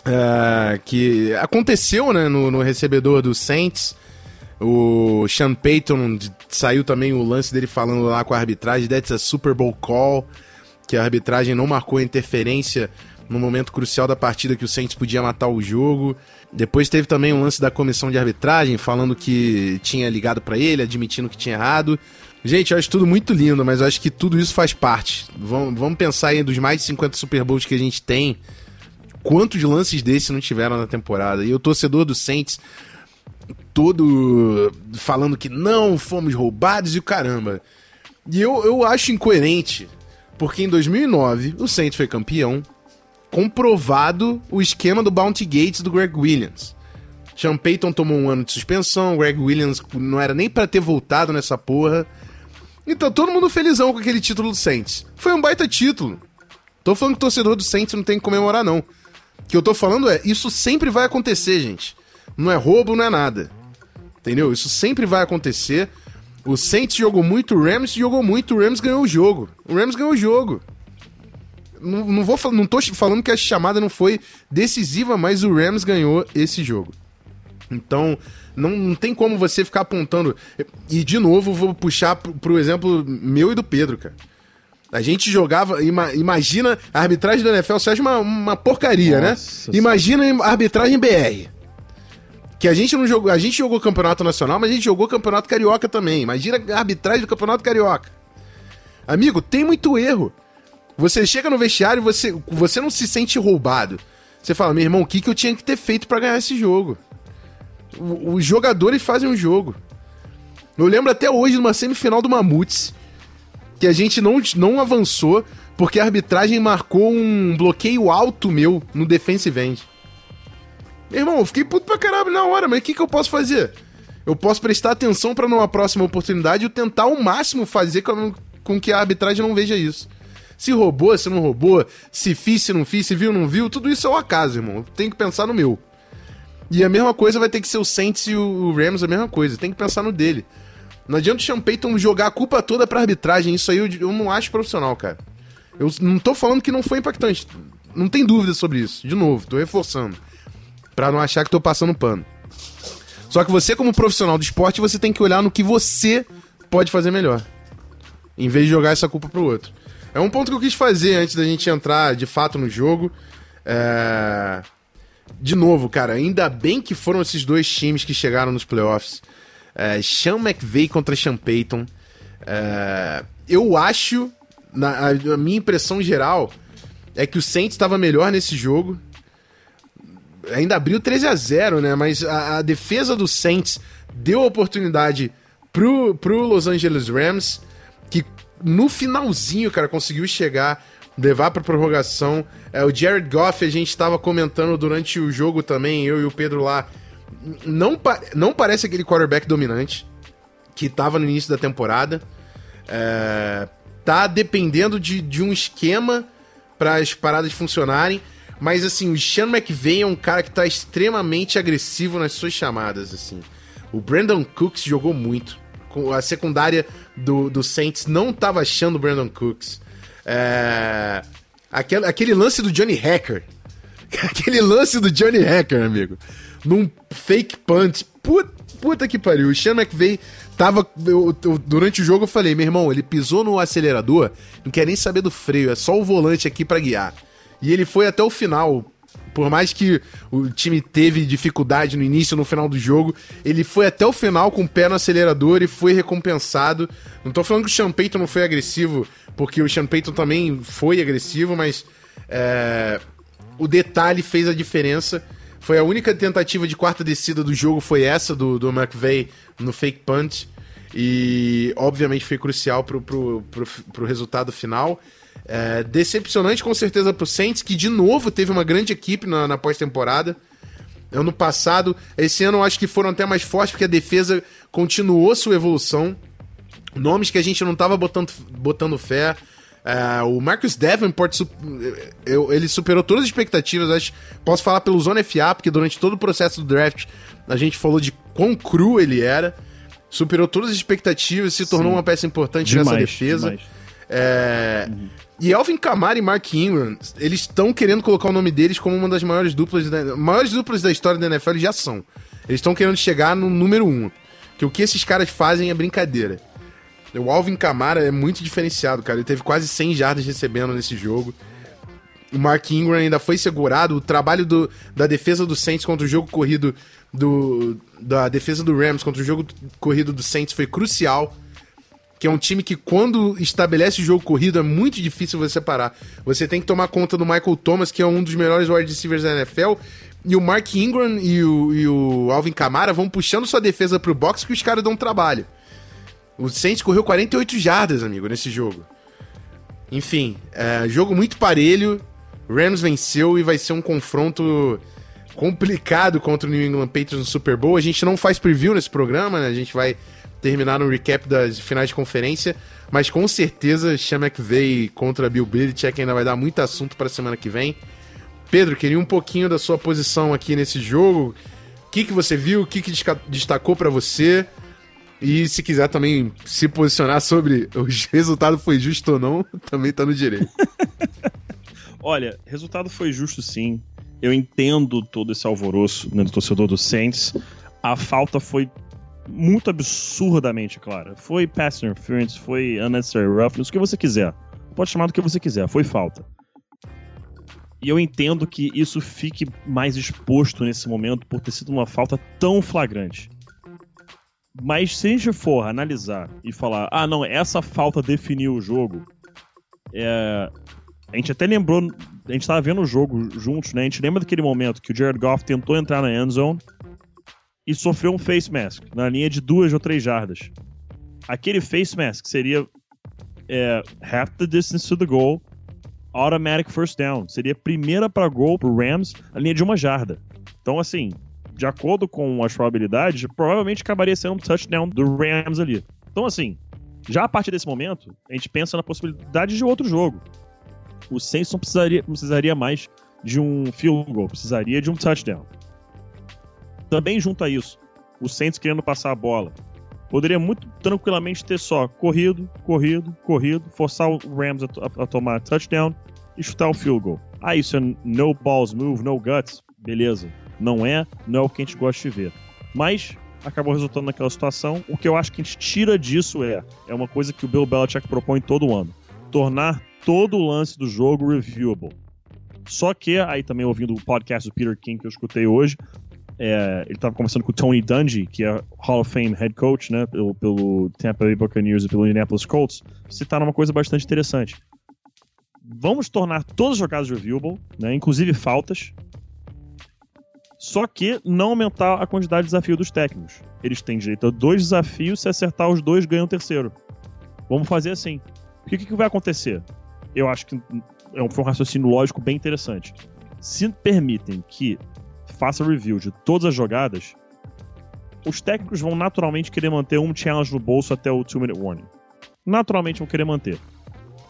uh, que aconteceu né, no, no recebedor do Saints. O Sean Payton saiu também o lance dele falando lá com a arbitragem, that's a Super Bowl call, que a arbitragem não marcou interferência no momento crucial da partida que o Saints podia matar o jogo. Depois teve também um lance da comissão de arbitragem falando que tinha ligado para ele, admitindo que tinha errado. Gente, eu acho tudo muito lindo, mas eu acho que tudo isso faz parte. Vamos, vamos pensar aí dos mais de 50 Super Bowls que a gente tem. Quantos lances desses não tiveram na temporada? E o torcedor do Saints todo falando que não, fomos roubados e o caramba. E eu, eu acho incoerente Porque em 2009 o Saints foi campeão, comprovado o esquema do Bounty Gates do Greg Williams. Sean Payton tomou um ano de suspensão, Greg Williams não era nem para ter voltado nessa porra. Então todo mundo felizão com aquele título do Saints. Foi um baita título. Tô falando que o torcedor do Saints não tem que comemorar, não. O que eu tô falando é, isso sempre vai acontecer, gente. Não é roubo, não é nada. Entendeu? Isso sempre vai acontecer. O Saints jogou muito, o Rams jogou muito, o Rams ganhou o jogo. O Rams ganhou o jogo. Não, não, vou, não tô falando que a chamada não foi decisiva, mas o Rams ganhou esse jogo. Então, não, não tem como você ficar apontando. E, de novo, vou puxar pro, pro exemplo meu e do Pedro, cara. A gente jogava. Ima, imagina a arbitragem da NFL, você acha uma, uma porcaria, né? Nossa né? Imagina a arbitragem BR. Que a gente não jogou. A gente jogou campeonato nacional, mas a gente jogou campeonato carioca também. Imagina a arbitragem do campeonato carioca. Amigo, tem muito erro. Você chega no vestiário e você, você não se sente roubado. Você fala, meu irmão, o que, que eu tinha que ter feito para ganhar esse jogo? Os jogadores fazem o jogo. Eu lembro até hoje, numa semifinal do Mamutes, que a gente não, não avançou porque a arbitragem marcou um bloqueio alto meu no defensive end. Meu irmão, eu fiquei puto pra caralho na hora, mas o que, que eu posso fazer? Eu posso prestar atenção para numa próxima oportunidade eu tentar ao máximo fazer com, com que a arbitragem não veja isso. Se roubou, se não roubou, se fiz, se não fiz, se viu, não viu, tudo isso é o acaso, irmão. Tem que pensar no meu. E a mesma coisa vai ter que ser o Saints e o Rams, a mesma coisa. Tem que pensar no dele. Não adianta o Sean Payton jogar a culpa toda pra arbitragem. Isso aí eu, eu não acho profissional, cara. Eu não tô falando que não foi impactante. Não tem dúvida sobre isso. De novo, tô reforçando. Pra não achar que tô passando pano. Só que você, como profissional do esporte, você tem que olhar no que você pode fazer melhor. Em vez de jogar essa culpa pro outro. É um ponto que eu quis fazer antes da gente entrar de fato no jogo. É... De novo, cara, ainda bem que foram esses dois times que chegaram nos playoffs é, Sean McVay contra Sean Payton. É, eu acho, na, a, minha impressão geral, é que o Saints estava melhor nesse jogo. Ainda abriu 13 a 0 né? Mas a, a defesa do Saints deu oportunidade pro, pro Los Angeles Rams, no finalzinho, cara, conseguiu chegar, levar pra prorrogação. É, o Jared Goff, a gente estava comentando durante o jogo também, eu e o Pedro lá não, não parece aquele quarterback dominante que estava no início da temporada. É, tá dependendo de, de um esquema para as paradas funcionarem. Mas assim, o Sean McVay é um cara que tá extremamente agressivo nas suas chamadas, assim. O Brandon Cooks jogou muito. A secundária do, do Saints não tava achando o Brandon Cooks. É... Aquele, aquele lance do Johnny Hacker. Aquele lance do Johnny Hacker, amigo num fake punt. Puta, puta que pariu. O Sean McVay tava. Eu, eu, durante o jogo eu falei, meu irmão, ele pisou no acelerador, não quer nem saber do freio, é só o volante aqui para guiar. E ele foi até o final. Por mais que o time teve dificuldade no início no final do jogo, ele foi até o final com o pé no acelerador e foi recompensado. Não tô falando que o Sean Payton não foi agressivo, porque o Sean Payton também foi agressivo, mas é, o detalhe fez a diferença. Foi a única tentativa de quarta descida do jogo, foi essa do, do McVeigh no fake punch. E obviamente foi crucial pro, pro, pro, pro resultado final. É, decepcionante com certeza pro Saints, que de novo teve uma grande equipe na, na pós-temporada. Ano passado, esse ano eu acho que foram até mais fortes, porque a defesa continuou sua evolução. Nomes que a gente não estava botando, botando fé. Uh, o Marcus Davenport, eu, ele superou todas as expectativas. Acho, posso falar pelo Zona FA, porque durante todo o processo do draft a gente falou de quão cru ele era. Superou todas as expectativas, se tornou Sim. uma peça importante demais, nessa defesa. É, uhum. E Elvin Kamara e Mark Ingram, eles estão querendo colocar o nome deles como uma das maiores duplas da, maiores duplas da história da NFL, já são. Eles estão querendo chegar no número um. Que o que esses caras fazem é brincadeira. O Alvin Kamara é muito diferenciado, cara. Ele teve quase 100 jardas recebendo nesse jogo. O Mark Ingram ainda foi segurado. O trabalho do, da defesa do Saints contra o jogo corrido do da defesa do Rams contra o jogo corrido do Saints foi crucial. Que é um time que, quando estabelece o jogo corrido, é muito difícil você parar. Você tem que tomar conta do Michael Thomas, que é um dos melhores wide receivers da NFL. E o Mark Ingram e o, e o Alvin Kamara vão puxando sua defesa pro box que os caras dão trabalho. O Saints correu 48 jardas, amigo, nesse jogo. Enfim, é, jogo muito parelho. Rams venceu e vai ser um confronto complicado contra o New England Patriots no Super Bowl. A gente não faz preview nesse programa, né? A gente vai terminar no recap das finais de conferência, mas com certeza Sean McVay contra Bill Belichick ainda vai dar muito assunto para a semana que vem. Pedro, queria um pouquinho da sua posição aqui nesse jogo. O que, que você viu? O que, que destacou para você? E se quiser também se posicionar sobre o resultado foi justo ou não, também tá no direito. Olha, resultado foi justo sim. Eu entendo todo esse alvoroço né, do torcedor do Saints. A falta foi muito absurdamente clara. Foi pass interference, foi unnecessary roughness, o que você quiser. Pode chamar do que você quiser, foi falta. E eu entendo que isso fique mais exposto nesse momento por ter sido uma falta tão flagrante. Mas se a gente for analisar e falar, ah, não, essa falta definiu o jogo, é... a gente até lembrou, a gente tava vendo o jogo juntos, né? A gente lembra daquele momento que o Jared Goff tentou entrar na end zone e sofreu um face mask na linha de duas ou três jardas. Aquele face mask seria é, half the distance to the goal, automatic first down. Seria primeira para gol pro Rams na linha de uma jarda. Então, assim, de acordo com as probabilidades, provavelmente acabaria sendo um touchdown do Rams ali. Então, assim, já a partir desse momento, a gente pensa na possibilidade de outro jogo. O Saints não precisaria, precisaria mais de um field goal, precisaria de um touchdown. Também junto a isso, o Saints querendo passar a bola. Poderia muito tranquilamente ter só corrido, corrido, corrido, forçar o Rams a, a, tomar touchdown e chutar o field goal. Ah, isso é no balls move, no guts. Beleza. Não é, não é o que a gente gosta de ver. Mas acabou resultando naquela situação. O que eu acho que a gente tira disso é, é uma coisa que o Bill Belichick propõe todo ano: tornar todo o lance do jogo reviewable. Só que, aí também ouvindo o podcast do Peter King que eu escutei hoje, é, ele estava conversando com o Tony Dungy, que é Hall of Fame head coach, né, pelo, pelo Tampa Bay Buccaneers e pelo Indianapolis Colts, citaram uma coisa bastante interessante. Vamos tornar todas as jogadas reviewable, né, inclusive faltas, só que não aumentar a quantidade de desafio dos técnicos. Eles têm direito a dois desafios, se acertar os dois, ganham o terceiro. Vamos fazer assim. O que, que vai acontecer? Eu acho que é foi um raciocínio lógico bem interessante. Se permitem que faça review de todas as jogadas, os técnicos vão naturalmente querer manter um challenge no bolso até o 2-minute warning. Naturalmente vão querer manter.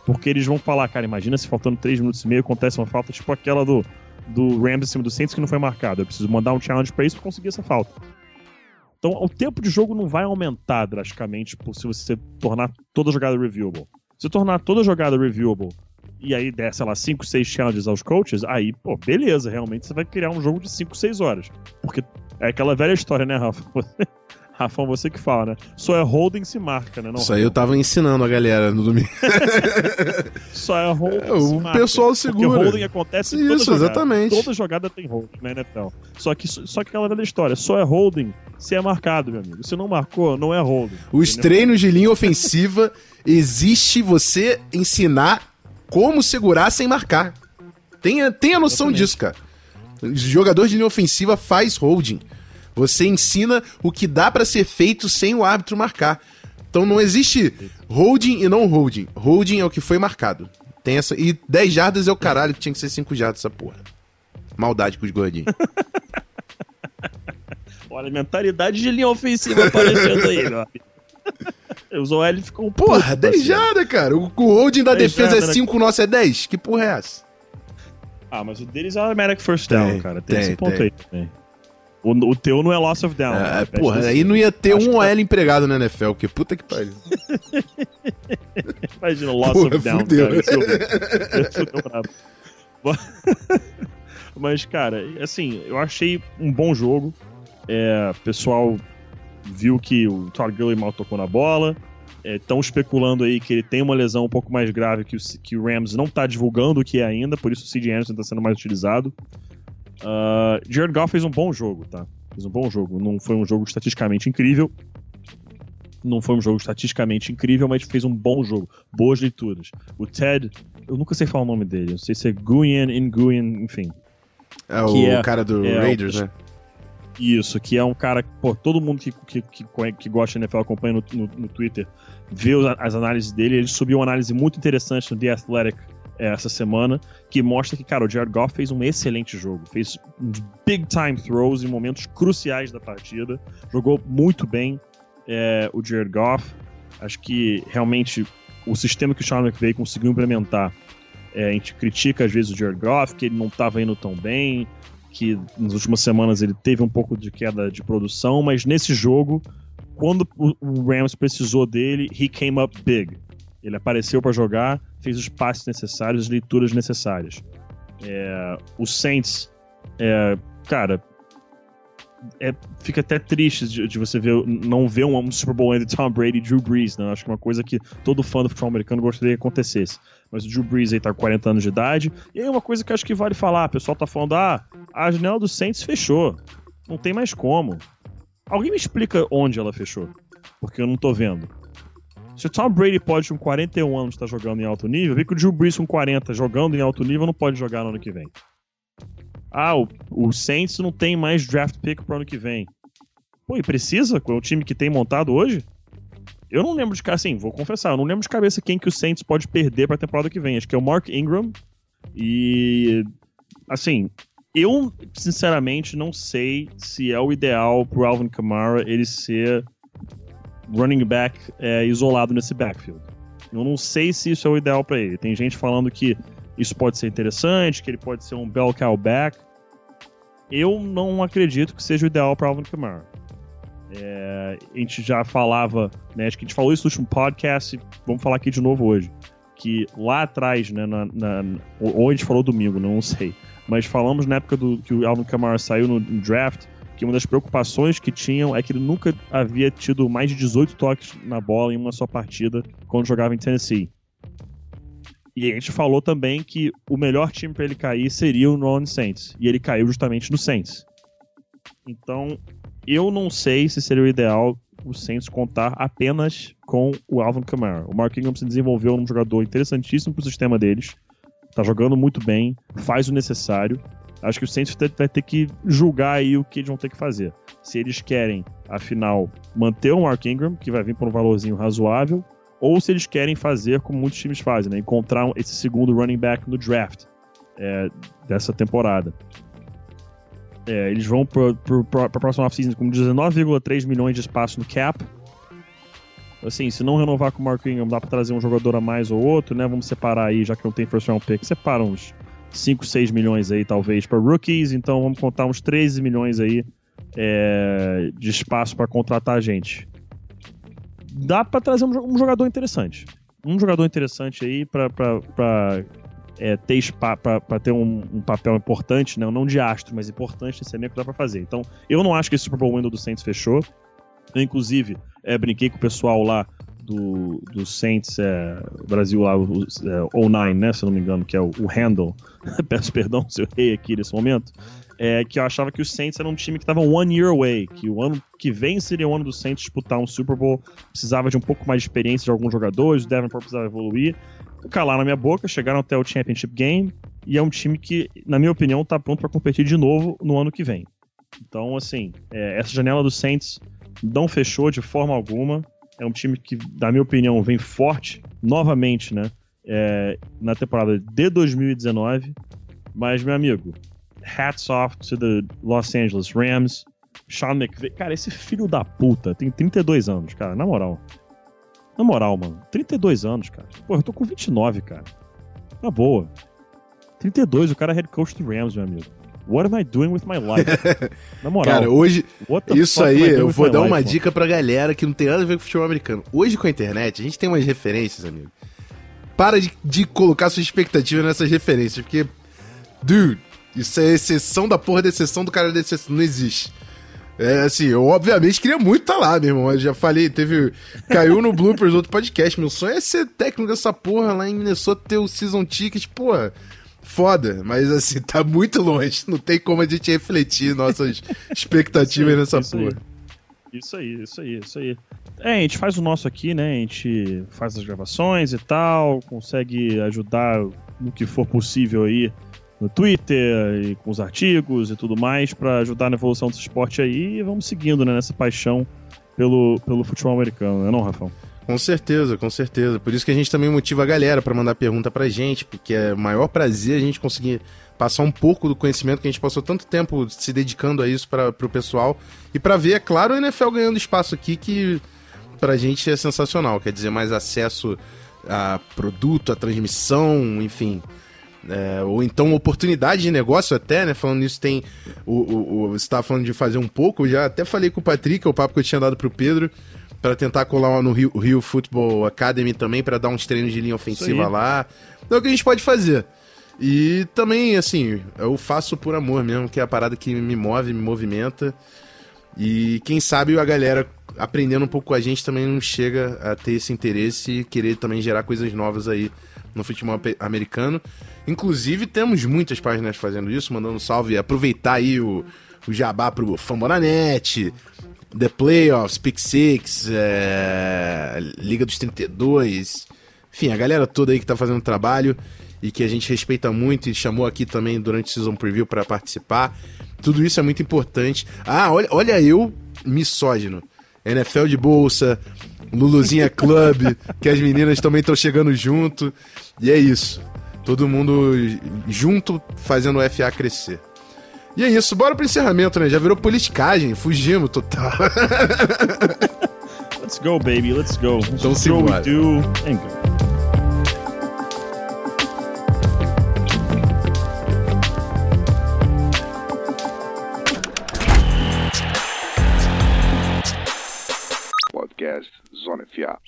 Porque eles vão falar, cara, imagina se faltando 3 minutos e meio acontece uma falta tipo aquela do do Rams em cima do Saints que não foi marcado. Eu preciso mandar um challenge para isso para conseguir essa falta. Então, o tempo de jogo não vai aumentar drasticamente se você tornar toda jogada reviewable. Se tornar toda jogada reviewable e aí der, sei lá, 5, 6 challenges aos coaches, aí, pô, beleza, realmente você vai criar um jogo de 5, 6 horas. Porque é aquela velha história, né, Rafa? Rafão, você que fala, né? Só é holding se marca, né? Não, Isso aí eu tava ensinando a galera no domingo. Só é holding é, O pessoal segura. Porque holding acontece Isso, toda exatamente. Jogada. Toda jogada tem holding na NFL. Só que, só que aquela velha história, só é holding se é marcado, meu amigo. Se não marcou, não é holding. Os entendeu? treinos de linha ofensiva existe você ensinar como segurar sem marcar. Tenha, tenha noção Exatamente. disso, cara. Jogador de linha ofensiva faz holding. Você ensina o que dá para ser feito sem o árbitro marcar. Então não existe holding e não holding. Holding é o que foi marcado. Tem essa e 10 jardas é o caralho que tinha que ser 5 jardas essa porra. Maldade com os gordinhos. Olha, mentalidade de linha ofensiva aparecendo aí, meu Os OL ficam Porra, 10 jardas, cara. O, o holding da defesa é 5, né? o nosso é 10. Que porra é essa? Ah, mas o deles é automatic first down, tem, cara. Tem, tem esse ponto tem. aí também. O, o teu não é loss of down. É, né? porra, aí não ia ter um OL tá... empregado na NFL, que puta que pariu. Imagina, loss porra, of down. Fudeu. Cara, Mas, cara, assim, eu achei um bom jogo. É, pessoal viu que o Todd Gurley mal tocou na bola. Estão é, especulando aí que ele tem uma lesão um pouco mais grave que o, que o Rams não está divulgando o que é ainda, por isso o C.J. Anderson está sendo mais utilizado. Uh, Jared Goff fez um bom jogo, tá? Fez um bom jogo. Não foi um jogo estatisticamente incrível. Não foi um jogo estatisticamente incrível, mas fez um bom jogo. Boas leituras. O Ted, eu nunca sei falar o nome dele. Não sei se é Nguyen, Nguyen, enfim. É o é, cara do é, Raiders, né? Isso, que é um cara que, pô, todo mundo que, que, que, que gosta de NFL acompanha no, no, no, Twitter, vê as análises dele. Ele subiu uma análise muito interessante no The Athletic é, essa semana, que mostra que, cara, o Jared Goff fez um excelente jogo. Fez big time throws em momentos cruciais da partida. Jogou muito bem é, o Jared Goff. Acho que realmente o sistema que o Sean McVay conseguiu implementar, é, a gente critica às vezes o Jared Goff, que ele não estava indo tão bem, que nas últimas semanas ele teve um pouco de queda de produção, mas nesse jogo, quando o Rams precisou dele, he came up big. Ele apareceu para jogar, fez os passes necessários, as leituras necessárias. É, o Saints, é, cara, é, fica até triste de, de, você ver, não ver um, Super Bowl entre Tom Brady e Drew Brees, né? Acho que é uma coisa que todo fã do futebol americano gostaria que acontecesse. Mas o Drew Brees aí tá com 40 anos de idade. E aí uma coisa que acho que vale falar, o pessoal tá falando, ah, a janela do Saints fechou. Não tem mais como. Alguém me explica onde ela fechou? Porque eu não tô vendo. Se o Tom Brady pode com 41 anos estar tá jogando em alto nível, vê que o Drew Brees com 40 jogando em alto nível não pode jogar no ano que vem. Ah, o, o Saints não tem mais draft pick pro ano que vem. Pô, e precisa? Com o time que tem montado hoje? Eu não lembro de cara, assim, vou confessar, eu não lembro de cabeça quem que o Saints pode perder pra temporada que vem. Acho que é o Mark Ingram. E. Assim, eu, sinceramente, não sei se é o ideal pro Alvin Kamara ele ser running back é, isolado nesse backfield. Eu não sei se isso é o ideal para ele. Tem gente falando que isso pode ser interessante, que ele pode ser um bell cow back eu não acredito que seja o ideal para Alvin Kamara. É, a gente já falava, né, acho que a gente falou isso no último podcast, vamos falar aqui de novo hoje. Que lá atrás, né, na, na, ou a gente falou domingo, não sei, mas falamos na época do que o Alvin Kamara saiu no, no draft, que uma das preocupações que tinham é que ele nunca havia tido mais de 18 toques na bola em uma só partida quando jogava em Tennessee. E a gente falou também que o melhor time para ele cair seria o New Orleans Saints. E ele caiu justamente no Saints. Então, eu não sei se seria o ideal o Saints contar apenas com o Alvin Kamara. O Mark Ingram se desenvolveu um jogador interessantíssimo pro sistema deles. Tá jogando muito bem, faz o necessário. Acho que o Saints vai ter que julgar aí o que eles vão ter que fazer. Se eles querem, afinal, manter o Mark Ingram, que vai vir por um valorzinho razoável, ou se eles querem fazer como muitos times fazem, né? Encontrar esse segundo running back no draft é, dessa temporada. É, eles vão para a próxima offseason com 19,3 milhões de espaço no cap. Assim, se não renovar com o Mark Ingram, dá para trazer um jogador a mais ou outro, né? Vamos separar aí, já que não tem first round pick, separa uns 5, 6 milhões aí, talvez, para rookies. Então vamos contar uns 13 milhões aí é, de espaço para contratar gente dá para trazer um, jogador interessante. Um jogador interessante aí para é, ter, pra, ter um, um, papel importante, né? não de astro, mas importante nesse elenco dá para fazer. Então, eu não acho que esse Super Bowl window do Saints fechou. Eu, inclusive, é, brinquei com o pessoal lá do, do Saints é, Brasil lá, o, é, 09, né, se eu não me engano, que é o, o handle. Peço perdão se eu errei aqui nesse momento é, que eu achava que o Saints era um time que estava one year away, que o ano que vem seria o ano do Saints disputar um Super Bowl, precisava de um pouco mais de experiência de alguns jogadores, o Devonport precisava evoluir. Calaram na minha boca, chegaram até o Championship Game, e é um time que, na minha opinião, está pronto para competir de novo no ano que vem. Então, assim, é, essa janela do Saints não fechou de forma alguma. É um time que, na minha opinião, vem forte novamente, né? É, na temporada de 2019. Mas, meu amigo, hats off to the Los Angeles Rams. Sean McVay. Cara, esse filho da puta tem 32 anos, cara, na moral. Na moral, mano. 32 anos, cara. Pô, eu tô com 29, cara. Na boa. 32, o cara é head coach do Rams, meu amigo. What am I doing with my life? Na moral. Cara, hoje. Isso aí, eu vou dar life, uma mano? dica pra galera que não tem nada a ver com futebol americano. Hoje com a internet, a gente tem umas referências, amigo. Para de, de colocar sua expectativa nessas referências, porque. Dude, isso é exceção da porra da exceção do cara da exceção. Não existe. É assim, eu obviamente queria muito estar tá lá, meu irmão. Eu já falei, teve. Caiu no Bloopers outro podcast. Meu sonho é ser técnico dessa porra lá em Minnesota, ter o season ticket, porra. Foda, mas assim, tá muito longe. Não tem como a gente refletir nossas expectativas aí, nessa isso porra. Aí. Isso aí, isso aí, isso aí. É, a gente faz o nosso aqui, né? A gente faz as gravações e tal, consegue ajudar no que for possível aí no Twitter e com os artigos e tudo mais para ajudar na evolução desse esporte aí e vamos seguindo né, nessa paixão pelo, pelo futebol americano, não é não, Rafão? Com certeza, com certeza. Por isso que a gente também motiva a galera para mandar pergunta pra gente, porque é o maior prazer a gente conseguir passar um pouco do conhecimento que a gente passou tanto tempo se dedicando a isso para o pessoal e para ver, é claro, o NFL ganhando espaço aqui que pra gente é sensacional, quer dizer, mais acesso a produto, a transmissão, enfim, é, ou então oportunidade de negócio até, né? Falando nisso, tem. O, o, o você estava falando de fazer um pouco, já até falei com o Patrick, o papo que eu tinha dado pro Pedro, para tentar colar no Rio, Rio Football Academy também, para dar uns treinos de linha ofensiva lá. Então é o que a gente pode fazer. E também, assim, eu faço por amor mesmo, que é a parada que me move, me movimenta. E quem sabe a galera aprendendo um pouco com a gente também não chega a ter esse interesse e querer também gerar coisas novas aí no futebol americano. Inclusive, temos muitas páginas fazendo isso, mandando salve, aproveitar aí o, o jabá pro Fambonanet, The Playoffs, Pick Six, é, Liga dos 32, enfim, a galera toda aí que tá fazendo trabalho e que a gente respeita muito e chamou aqui também durante o Season Preview para participar. Tudo isso é muito importante. Ah, olha, olha eu, misógino. NFL de bolsa, Luluzinha Club, que as meninas também estão chegando junto. E é isso. Todo mundo junto fazendo o FA crescer. E é isso, bora pro encerramento, né? Já virou politicagem, fugimos total. let's go, baby, let's go. Let's então what we do and go. Podcast Zona FA.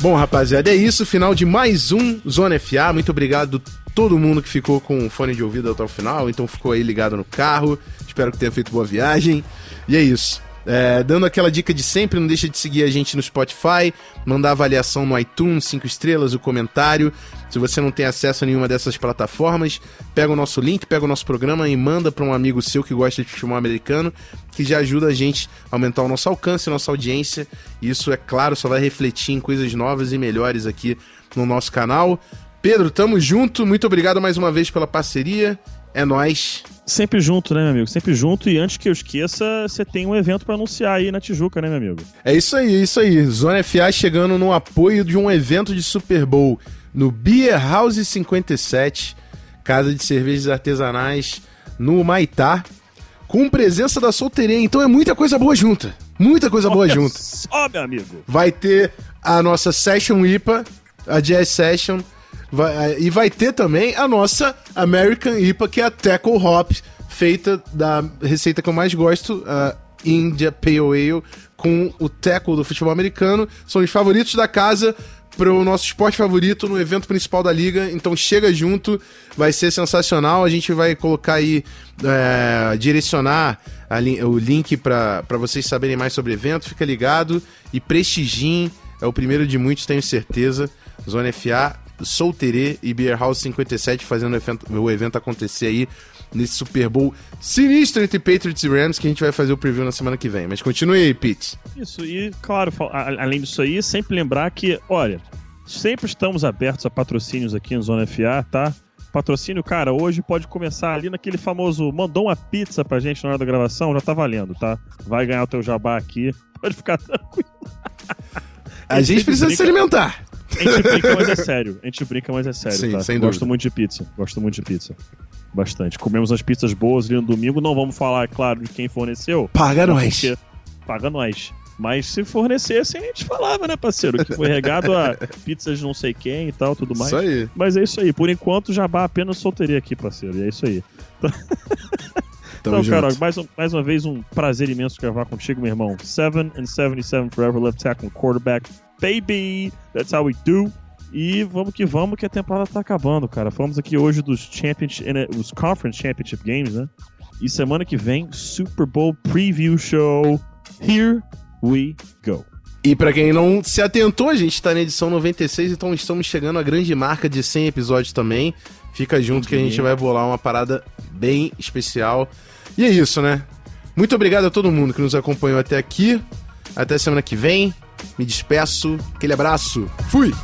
Bom, rapaziada, é isso. Final de mais um Zona FA. Muito obrigado todo mundo que ficou com o fone de ouvido até o final. Então ficou aí ligado no carro. Espero que tenha feito boa viagem. E é isso. É, dando aquela dica de sempre, não deixa de seguir a gente no Spotify, mandar avaliação no iTunes, 5 estrelas, o comentário. Se você não tem acesso a nenhuma dessas plataformas, pega o nosso link, pega o nosso programa e manda para um amigo seu que gosta de futebol americano, que já ajuda a gente a aumentar o nosso alcance, a nossa audiência. E isso, é claro, só vai refletir em coisas novas e melhores aqui no nosso canal. Pedro, tamo junto. Muito obrigado mais uma vez pela parceria. É nós. Sempre junto, né, meu amigo? Sempre junto. E antes que eu esqueça, você tem um evento para anunciar aí na Tijuca, né, meu amigo? É isso aí, é isso aí. Zona FA chegando no apoio de um evento de Super Bowl no Beer House 57, casa de cervejas artesanais no Maitá, com presença da solteirinha. Então é muita coisa boa junta. Muita coisa boa junta. Só, meu amigo. Vai ter a nossa Session IPA, a Jazz Session Vai, é, e vai ter também a nossa American IPA, que é a Tackle Hop, feita da receita que eu mais gosto, a India Pale Ale, com o tackle do futebol americano. São os favoritos da casa para o nosso esporte favorito no evento principal da liga. Então chega junto, vai ser sensacional. A gente vai colocar aí, é, direcionar o link para vocês saberem mais sobre o evento. Fica ligado e prestigiem. É o primeiro de muitos, tenho certeza. Zona FA Solterê e Beer House 57 fazendo o evento, o evento acontecer aí nesse Super Bowl sinistro entre Patriots e Rams que a gente vai fazer o preview na semana que vem. Mas continue aí, Pete. Isso, e claro, além disso aí, sempre lembrar que, olha, sempre estamos abertos a patrocínios aqui no Zona FA, tá? Patrocínio, cara, hoje pode começar ali naquele famoso mandou uma pizza pra gente na hora da gravação, já tá valendo, tá? Vai ganhar o teu jabá aqui, pode ficar tranquilo. A gente precisa se alimentar. A gente brinca, mas é sério. A gente brinca, mas é sério, Sim, tá? Gosto dúvida. muito de pizza. Gosto muito de pizza. Bastante. Comemos as pizzas boas ali no domingo. Não vamos falar, claro, de quem forneceu. Paga nós. Paga nós. Mas se fornecesse, a gente falava, né, parceiro? Que foi regado a pizzas de não sei quem e tal, tudo mais. Isso aí. Mas é isso aí. Por enquanto, jabá apenas solteria aqui, parceiro. E é isso aí. Então, cara, mais, mais uma vez um prazer imenso gravar contigo, meu irmão. 7 and 77 forever left tackle quarterback. Baby! That's how we do. E vamos que vamos, que a temporada tá acabando, cara. Falamos aqui hoje dos Championship, os Conference Championship Games, né? E semana que vem, Super Bowl Preview Show. Here we go. E para quem não se atentou, a gente tá na edição 96, então estamos chegando à grande marca de 100 episódios também. Fica junto que a gente vai bolar uma parada bem especial. E é isso, né? Muito obrigado a todo mundo que nos acompanhou até aqui. Até semana que vem. Me despeço. Aquele abraço. Fui!